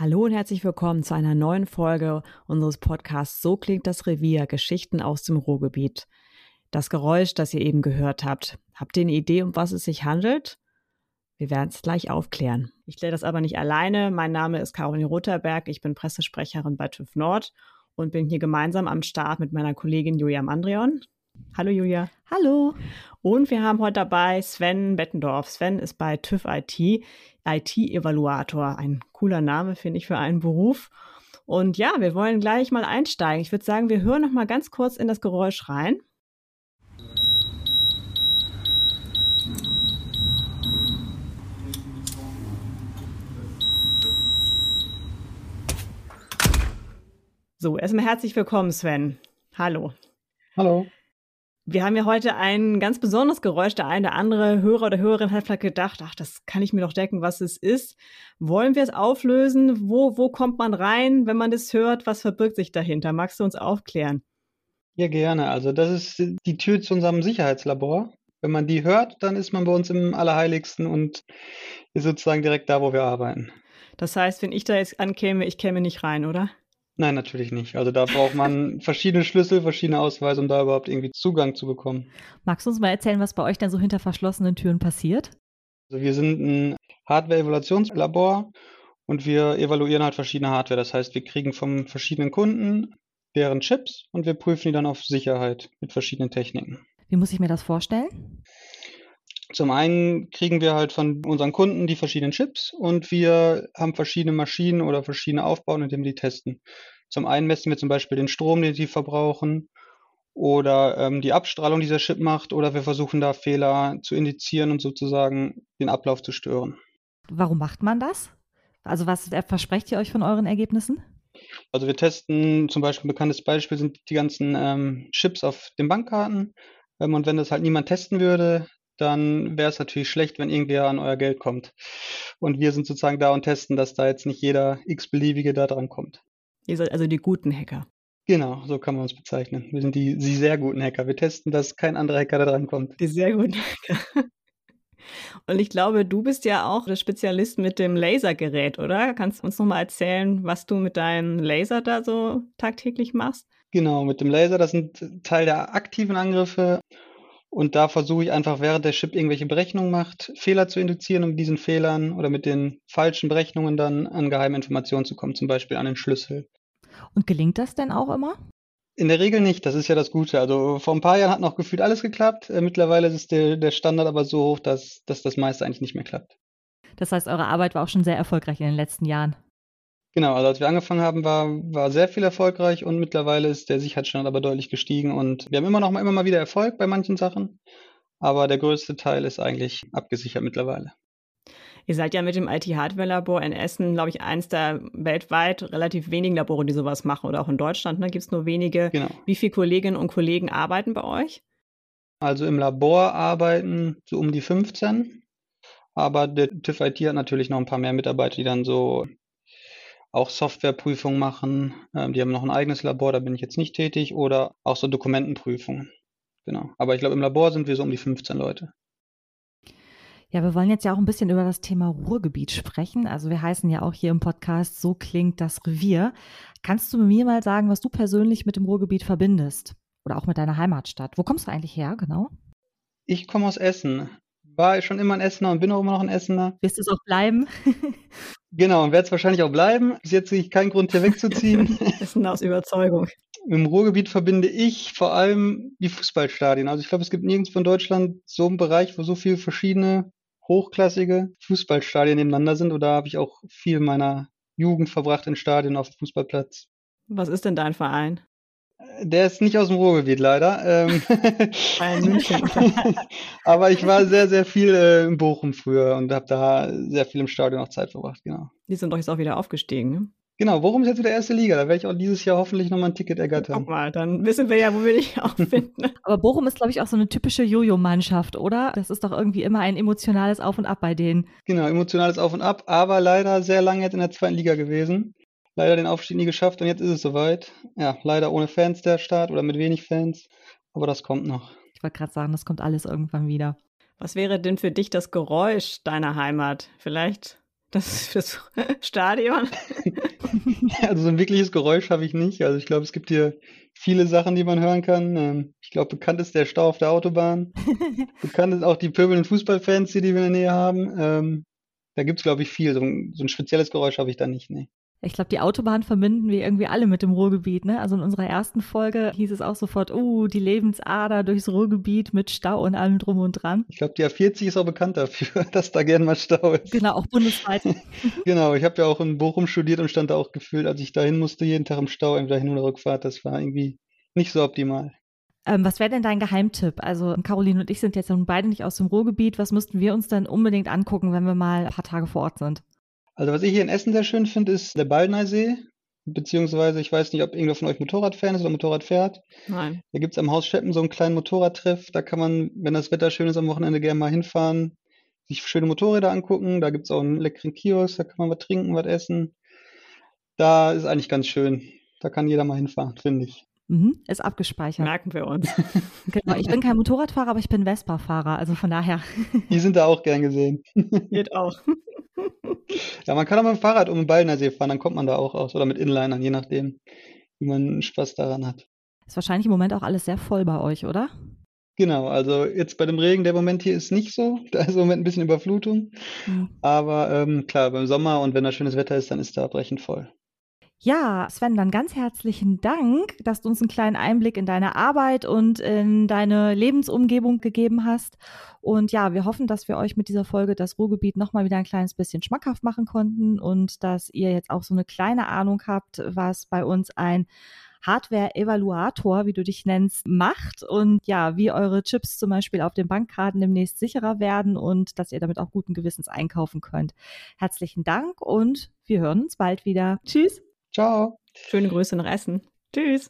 Hallo und herzlich willkommen zu einer neuen Folge unseres Podcasts So klingt das Revier, Geschichten aus dem Ruhrgebiet. Das Geräusch, das ihr eben gehört habt, habt ihr eine Idee, um was es sich handelt? Wir werden es gleich aufklären. Ich kläre das aber nicht alleine. Mein Name ist Caroline Rotherberg, ich bin Pressesprecherin bei TÜV Nord und bin hier gemeinsam am Start mit meiner Kollegin Julia Mandrion. Hallo Julia. Hallo. Und wir haben heute dabei Sven Bettendorf. Sven ist bei TÜV IT IT-Evaluator. Ein cooler Name, finde ich, für einen Beruf. Und ja, wir wollen gleich mal einsteigen. Ich würde sagen, wir hören noch mal ganz kurz in das Geräusch rein. So, erstmal herzlich willkommen, Sven. Hallo. Hallo. Wir haben ja heute ein ganz besonderes Geräusch. Der eine oder andere Hörer oder Hörerin hat vielleicht gedacht, ach, das kann ich mir doch decken, was es ist. Wollen wir es auflösen? Wo, wo kommt man rein, wenn man das hört? Was verbirgt sich dahinter? Magst du uns aufklären? Ja, gerne. Also das ist die Tür zu unserem Sicherheitslabor. Wenn man die hört, dann ist man bei uns im Allerheiligsten und ist sozusagen direkt da, wo wir arbeiten. Das heißt, wenn ich da jetzt ankäme, ich käme nicht rein, oder? Nein, natürlich nicht. Also da braucht man verschiedene Schlüssel, verschiedene Ausweise, um da überhaupt irgendwie Zugang zu bekommen. Magst du uns mal erzählen, was bei euch denn so hinter verschlossenen Türen passiert? Also wir sind ein Hardware-Evaluationslabor und wir evaluieren halt verschiedene Hardware. Das heißt, wir kriegen von verschiedenen Kunden deren Chips und wir prüfen die dann auf Sicherheit mit verschiedenen Techniken. Wie muss ich mir das vorstellen? Zum einen kriegen wir halt von unseren Kunden die verschiedenen Chips und wir haben verschiedene Maschinen oder verschiedene Aufbauten, indem wir die testen. Zum einen messen wir zum Beispiel den Strom, den sie verbrauchen oder ähm, die Abstrahlung, die dieser Chip macht oder wir versuchen da Fehler zu indizieren und sozusagen den Ablauf zu stören. Warum macht man das? Also was versprecht ihr euch von euren Ergebnissen? Also wir testen zum Beispiel ein bekanntes Beispiel sind die ganzen ähm, Chips auf den Bankkarten. Ähm, und wenn das halt niemand testen würde, dann wäre es natürlich schlecht, wenn irgendwer an euer Geld kommt. Und wir sind sozusagen da und testen, dass da jetzt nicht jeder x-beliebige da dran kommt. Ihr seid also die guten Hacker. Genau, so kann man uns bezeichnen. Wir sind die, die sehr guten Hacker. Wir testen, dass kein anderer Hacker da dran kommt. Die sehr guten Hacker. Und ich glaube, du bist ja auch der Spezialist mit dem Lasergerät, oder? Kannst du uns nochmal erzählen, was du mit deinem Laser da so tagtäglich machst? Genau, mit dem Laser, das sind Teil der aktiven Angriffe. Und da versuche ich einfach, während der Chip irgendwelche Berechnungen macht, Fehler zu induzieren, um mit diesen Fehlern oder mit den falschen Berechnungen dann an geheime Informationen zu kommen, zum Beispiel an den Schlüssel. Und gelingt das denn auch immer? In der Regel nicht, das ist ja das Gute. Also vor ein paar Jahren hat noch gefühlt alles geklappt. Äh, mittlerweile ist der, der Standard aber so hoch, dass, dass das meiste eigentlich nicht mehr klappt. Das heißt, eure Arbeit war auch schon sehr erfolgreich in den letzten Jahren. Genau, also als wir angefangen haben, war, war sehr viel erfolgreich und mittlerweile ist der Sicherheitsstandard aber deutlich gestiegen und wir haben immer noch mal, immer mal wieder Erfolg bei manchen Sachen, aber der größte Teil ist eigentlich abgesichert mittlerweile. Ihr seid ja mit dem IT-Hardware-Labor in Essen, glaube ich, eins der weltweit relativ wenigen Labore, die sowas machen oder auch in Deutschland. Ne? Gibt es nur wenige. Genau. Wie viele Kolleginnen und Kollegen arbeiten bei euch? Also im Labor arbeiten so um die 15. Aber der TÜV IT hat natürlich noch ein paar mehr Mitarbeiter, die dann so auch Softwareprüfungen machen. Ähm, die haben noch ein eigenes Labor, da bin ich jetzt nicht tätig. Oder auch so Dokumentenprüfungen. Genau. Aber ich glaube, im Labor sind wir so um die 15 Leute. Ja, wir wollen jetzt ja auch ein bisschen über das Thema Ruhrgebiet sprechen. Also wir heißen ja auch hier im Podcast So klingt das Revier. Kannst du mir mal sagen, was du persönlich mit dem Ruhrgebiet verbindest? Oder auch mit deiner Heimatstadt? Wo kommst du eigentlich her, genau? Ich komme aus Essen war schon immer ein Essener und bin auch immer noch ein Essener. Wirst du es auch bleiben? genau, und werde es wahrscheinlich auch bleiben. Bis jetzt sehe ich keinen Grund, hier wegzuziehen. Essen aus Überzeugung. Im Ruhrgebiet verbinde ich vor allem die Fußballstadien. Also ich glaube, es gibt nirgends von Deutschland so einen Bereich, wo so viele verschiedene hochklassige Fußballstadien nebeneinander sind. Und da habe ich auch viel meiner Jugend verbracht in Stadien auf dem Fußballplatz. Was ist denn dein Verein? Der ist nicht aus dem Ruhrgebiet leider. Ähm, Aber ich war sehr, sehr viel äh, in Bochum früher und habe da sehr viel im Stadion auch Zeit verbracht, genau. Die sind doch jetzt auch wieder aufgestiegen, ne? Genau, Bochum ist jetzt wieder erste Liga. Da werde ich auch dieses Jahr hoffentlich nochmal ein Ticket ergattern. Guck mal, dann wissen wir ja, wo wir dich auch finden. Aber Bochum ist, glaube ich, auch so eine typische Jojo-Mannschaft, oder? Das ist doch irgendwie immer ein emotionales Auf und Ab bei denen. Genau, emotionales Auf und Ab, aber leider sehr lange jetzt in der zweiten Liga gewesen leider den Aufstieg nie geschafft und jetzt ist es soweit. Ja, leider ohne Fans der Start oder mit wenig Fans, aber das kommt noch. Ich wollte gerade sagen, das kommt alles irgendwann wieder. Was wäre denn für dich das Geräusch deiner Heimat? Vielleicht Das fürs Stadion. also so ein wirkliches Geräusch habe ich nicht. Also ich glaube, es gibt hier viele Sachen, die man hören kann. Ähm, ich glaube, bekannt ist der Stau auf der Autobahn. bekannt ist auch die pöbelnden Fußballfans, die wir in der Nähe haben. Ähm, da gibt es, glaube ich, viel. So ein, so ein spezielles Geräusch habe ich da nicht. Nee. Ich glaube, die Autobahn verbinden wir irgendwie alle mit dem Ruhrgebiet. Ne? Also in unserer ersten Folge hieß es auch sofort, uh, die Lebensader durchs Ruhrgebiet mit Stau und allem drum und dran. Ich glaube, die A40 ist auch bekannt dafür, dass da gern mal Stau ist. Genau, auch bundesweit. genau, ich habe ja auch in Bochum studiert und stand da auch gefühlt, als ich dahin musste, jeden Tag im Stau, entweder Hin- oder Rückfahrt. Das war irgendwie nicht so optimal. Ähm, was wäre denn dein Geheimtipp? Also Caroline und ich sind jetzt nun beide nicht aus dem Ruhrgebiet. Was müssten wir uns denn unbedingt angucken, wenn wir mal ein paar Tage vor Ort sind? Also was ich hier in Essen sehr schön finde, ist der Ballneysee. Beziehungsweise, ich weiß nicht, ob irgendwer von euch Motorradfan ist oder Motorrad fährt. Nein. Da gibt es am Haus Scheppen so einen kleinen Motorradtreff. Da kann man, wenn das Wetter schön ist, am Wochenende gerne mal hinfahren, sich schöne Motorräder angucken. Da gibt es auch einen leckeren Kiosk, da kann man was trinken, was essen. Da ist eigentlich ganz schön. Da kann jeder mal hinfahren, finde ich. Mhm, ist abgespeichert. Merken wir uns. genau, ich bin kein Motorradfahrer, aber ich bin Vespa-Fahrer, also von daher. Die sind da auch gern gesehen. Geht auch. Ja, man kann auch mit dem Fahrrad um den Ballnersee fahren, dann kommt man da auch aus. Oder mit Inlinern, je nachdem, wie man Spaß daran hat. Ist wahrscheinlich im Moment auch alles sehr voll bei euch, oder? Genau, also jetzt bei dem Regen, der Moment hier ist nicht so. Da ist im Moment ein bisschen Überflutung. Mhm. Aber ähm, klar, beim Sommer und wenn da schönes Wetter ist, dann ist da brechend voll. Ja, Sven, dann ganz herzlichen Dank, dass du uns einen kleinen Einblick in deine Arbeit und in deine Lebensumgebung gegeben hast. Und ja, wir hoffen, dass wir euch mit dieser Folge das Ruhrgebiet nochmal wieder ein kleines bisschen schmackhaft machen konnten und dass ihr jetzt auch so eine kleine Ahnung habt, was bei uns ein Hardware-Evaluator, wie du dich nennst, macht und ja, wie eure Chips zum Beispiel auf den Bankkarten demnächst sicherer werden und dass ihr damit auch guten Gewissens einkaufen könnt. Herzlichen Dank und wir hören uns bald wieder. Tschüss. Ciao. Schöne Grüße nach Essen. Tschüss.